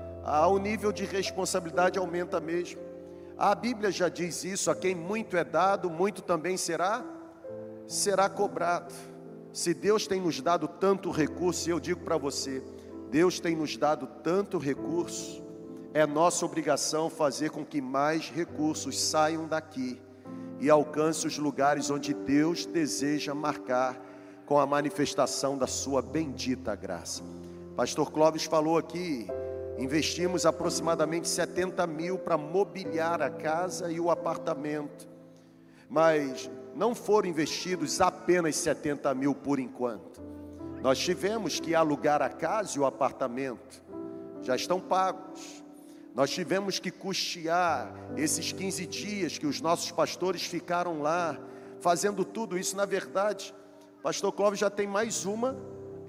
o nível de responsabilidade aumenta mesmo. A Bíblia já diz isso: a quem muito é dado, muito também será será cobrado. Se Deus tem nos dado tanto recurso, e eu digo para você, Deus tem nos dado tanto recurso, é nossa obrigação fazer com que mais recursos saiam daqui e alcancem os lugares onde Deus deseja marcar com a manifestação da sua bendita graça. Pastor Clóvis falou aqui, investimos aproximadamente 70 mil para mobiliar a casa e o apartamento, mas não foram investidos apenas 70 mil por enquanto. Nós tivemos que alugar a casa e o apartamento, já estão pagos. Nós tivemos que custear esses 15 dias que os nossos pastores ficaram lá, fazendo tudo isso. Na verdade, Pastor Clóvis já tem mais uma,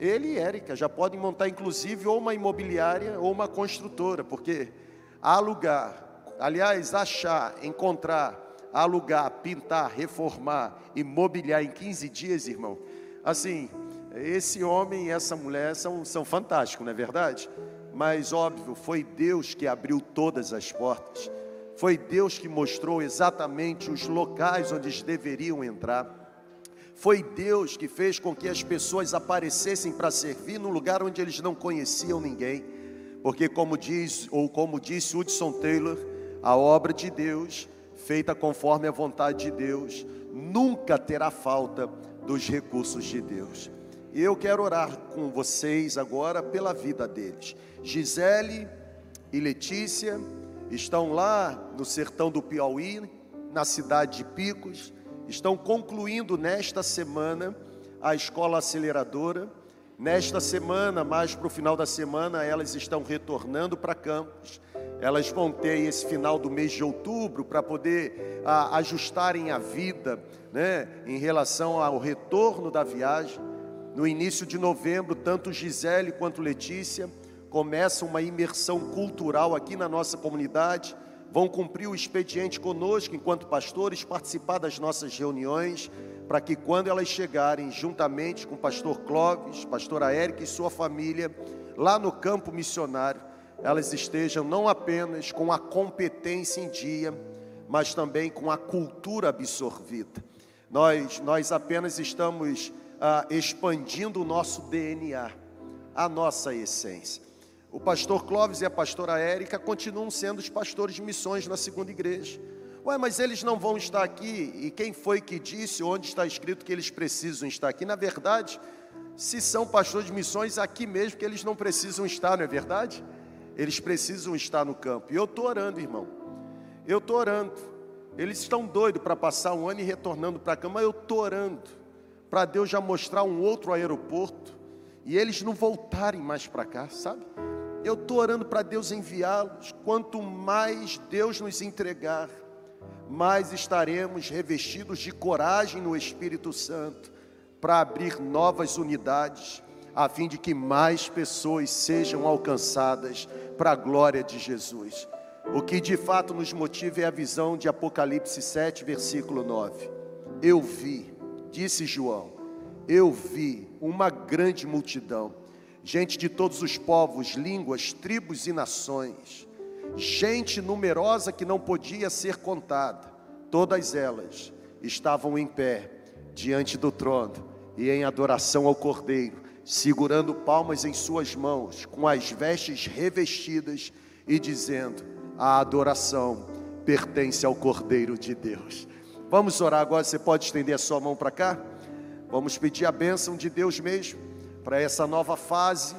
ele e Érica já podem montar, inclusive, ou uma imobiliária ou uma construtora, porque alugar, aliás, achar, encontrar, alugar, pintar, reformar, imobiliar em 15 dias, irmão, assim, esse homem e essa mulher são, são fantásticos, não é verdade? mas óbvio, foi Deus que abriu todas as portas. Foi Deus que mostrou exatamente os locais onde eles deveriam entrar. Foi Deus que fez com que as pessoas aparecessem para servir no lugar onde eles não conheciam ninguém. Porque como diz ou como disse Hudson Taylor, a obra de Deus, feita conforme a vontade de Deus, nunca terá falta dos recursos de Deus. E eu quero orar com vocês agora pela vida deles. Gisele e Letícia estão lá no sertão do Piauí, na cidade de Picos, estão concluindo nesta semana a escola aceleradora. Nesta semana, mais para o final da semana, elas estão retornando para campos. Elas vão ter esse final do mês de outubro para poder a, ajustarem a vida né, em relação ao retorno da viagem. No início de novembro, tanto Gisele quanto Letícia começam uma imersão cultural aqui na nossa comunidade, vão cumprir o expediente conosco enquanto pastores, participar das nossas reuniões, para que quando elas chegarem, juntamente com o pastor Clóvis, pastora Érica e sua família, lá no campo missionário, elas estejam não apenas com a competência em dia, mas também com a cultura absorvida. Nós, nós apenas estamos ah, expandindo o nosso DNA, a nossa essência. O pastor Clóvis e a pastora Érica continuam sendo os pastores de missões na segunda igreja. Ué, mas eles não vão estar aqui. E quem foi que disse onde está escrito que eles precisam estar aqui? Na verdade, se são pastores de missões, aqui mesmo que eles não precisam estar, não é verdade? Eles precisam estar no campo. E eu estou orando, irmão. Eu estou orando. Eles estão doidos para passar um ano e retornando para cá, mas eu estou orando para Deus já mostrar um outro aeroporto e eles não voltarem mais para cá, sabe? Eu estou orando para Deus enviá-los. Quanto mais Deus nos entregar, mais estaremos revestidos de coragem no Espírito Santo para abrir novas unidades, a fim de que mais pessoas sejam alcançadas para a glória de Jesus. O que de fato nos motiva é a visão de Apocalipse 7, versículo 9. Eu vi, disse João, eu vi uma grande multidão gente de todos os povos, línguas, tribos e nações, gente numerosa que não podia ser contada, todas elas estavam em pé diante do trono e em adoração ao Cordeiro, segurando palmas em suas mãos, com as vestes revestidas e dizendo: A adoração pertence ao Cordeiro de Deus. Vamos orar agora, você pode estender a sua mão para cá? Vamos pedir a bênção de Deus mesmo para essa nova fase,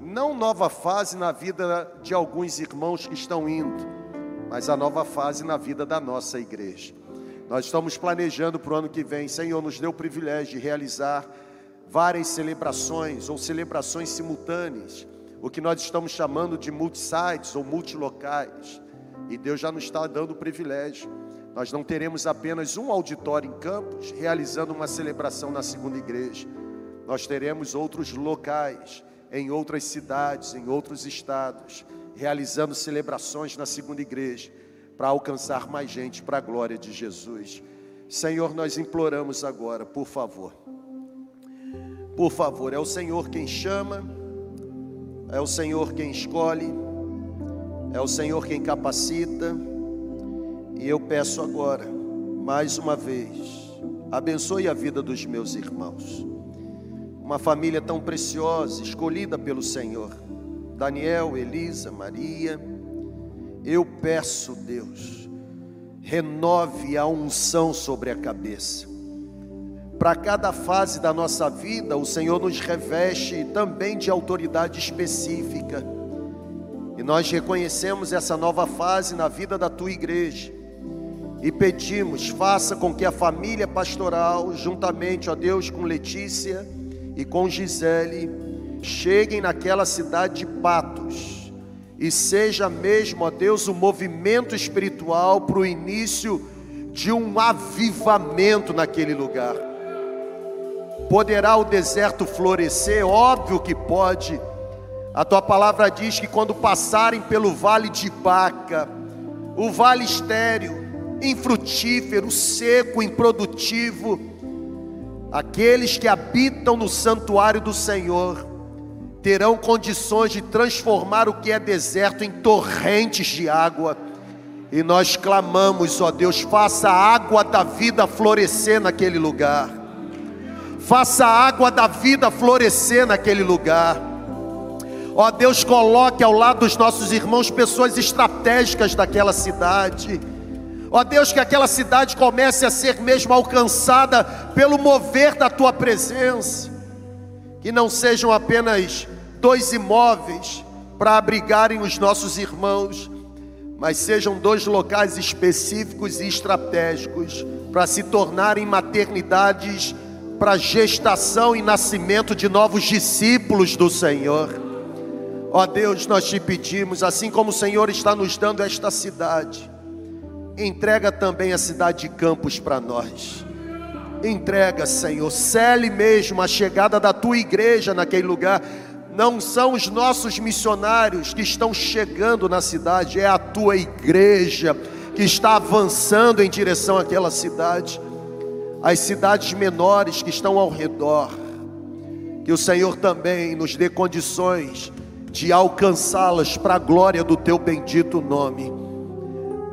não nova fase na vida de alguns irmãos que estão indo, mas a nova fase na vida da nossa igreja. Nós estamos planejando para o ano que vem, Senhor, nos deu o privilégio de realizar várias celebrações ou celebrações simultâneas, o que nós estamos chamando de multisites ou multilocais. E Deus já nos está dando o privilégio nós não teremos apenas um auditório em Campos realizando uma celebração na segunda igreja. Nós teremos outros locais em outras cidades, em outros estados, realizando celebrações na segunda igreja para alcançar mais gente para a glória de Jesus. Senhor, nós imploramos agora, por favor. Por favor, é o Senhor quem chama, é o Senhor quem escolhe, é o Senhor quem capacita. E eu peço agora, mais uma vez, abençoe a vida dos meus irmãos. Uma família tão preciosa, escolhida pelo Senhor. Daniel, Elisa, Maria. Eu peço, Deus, renove a unção sobre a cabeça. Para cada fase da nossa vida, o Senhor nos reveste também de autoridade específica. E nós reconhecemos essa nova fase na vida da tua igreja e pedimos, faça com que a família pastoral, juntamente, ó Deus, com Letícia e com Gisele, cheguem naquela cidade de Patos e seja mesmo, ó Deus, o um movimento espiritual para o início de um avivamento naquele lugar. Poderá o deserto florescer? Óbvio que pode. A tua palavra diz que quando passarem pelo vale de Baca, o vale estéreo, infrutífero, seco, improdutivo. Aqueles que habitam no santuário do Senhor terão condições de transformar o que é deserto em torrentes de água. E nós clamamos, ó Deus, faça a água da vida florescer naquele lugar. Faça a água da vida florescer naquele lugar. Ó Deus, coloque ao lado dos nossos irmãos pessoas estratégicas daquela cidade Ó Deus, que aquela cidade comece a ser mesmo alcançada pelo mover da tua presença. Que não sejam apenas dois imóveis para abrigarem os nossos irmãos, mas sejam dois locais específicos e estratégicos para se tornarem maternidades para gestação e nascimento de novos discípulos do Senhor. Ó Deus, nós te pedimos, assim como o Senhor está nos dando esta cidade, entrega também a cidade de Campos para nós. Entrega, Senhor, cele mesmo a chegada da tua igreja naquele lugar. Não são os nossos missionários que estão chegando na cidade, é a tua igreja que está avançando em direção àquela cidade. As cidades menores que estão ao redor. Que o Senhor também nos dê condições de alcançá-las para a glória do teu bendito nome.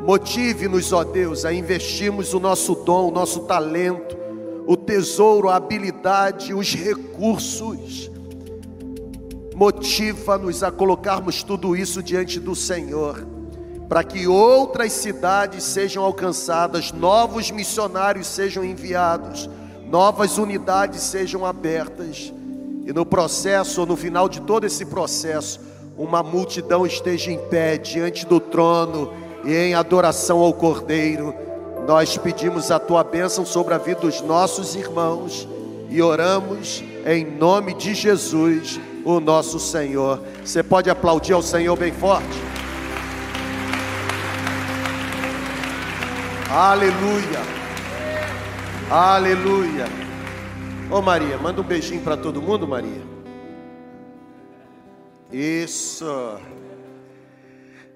Motive-nos, ó Deus, a investirmos o nosso dom, o nosso talento, o tesouro, a habilidade, os recursos. Motiva-nos a colocarmos tudo isso diante do Senhor, para que outras cidades sejam alcançadas, novos missionários sejam enviados, novas unidades sejam abertas, e no processo, ou no final de todo esse processo, uma multidão esteja em pé diante do trono e em adoração ao Cordeiro, nós pedimos a tua bênção sobre a vida dos nossos irmãos e oramos em nome de Jesus, o nosso Senhor. Você pode aplaudir ao Senhor bem forte? Aleluia, aleluia. Ô Maria, manda um beijinho para todo mundo, Maria. Isso.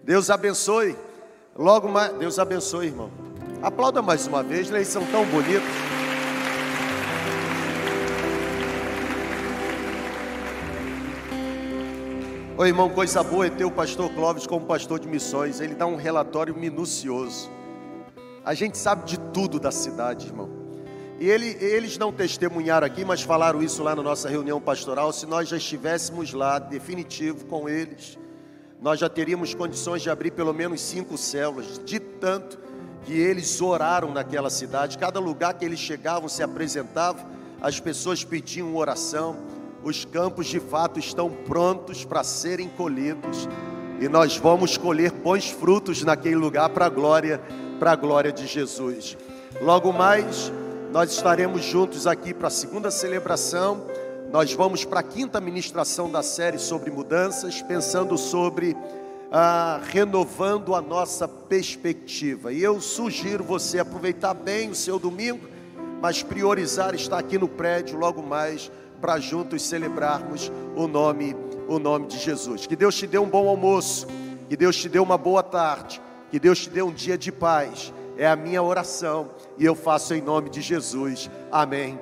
Deus abençoe. Logo mais, Deus abençoe, irmão. Aplauda mais uma vez, eles são tão bonitos. Ô irmão, coisa boa é ter o pastor Clóvis como pastor de missões. Ele dá um relatório minucioso. A gente sabe de tudo da cidade, irmão. E ele, eles não testemunharam aqui, mas falaram isso lá na nossa reunião pastoral. Se nós já estivéssemos lá, definitivo, com eles, nós já teríamos condições de abrir pelo menos cinco células, de tanto que eles oraram naquela cidade. Cada lugar que eles chegavam, se apresentavam, as pessoas pediam oração. Os campos de fato estão prontos para serem colhidos. E nós vamos colher bons frutos naquele lugar para a glória, para a glória de Jesus. Logo mais, nós estaremos juntos aqui para a segunda celebração. Nós vamos para a quinta ministração da série sobre mudanças, pensando sobre ah, renovando a nossa perspectiva. E eu sugiro você aproveitar bem o seu domingo, mas priorizar estar aqui no prédio logo mais para juntos celebrarmos o nome, o nome de Jesus. Que Deus te dê um bom almoço, que Deus te dê uma boa tarde, que Deus te dê um dia de paz. É a minha oração e eu faço em nome de Jesus. Amém.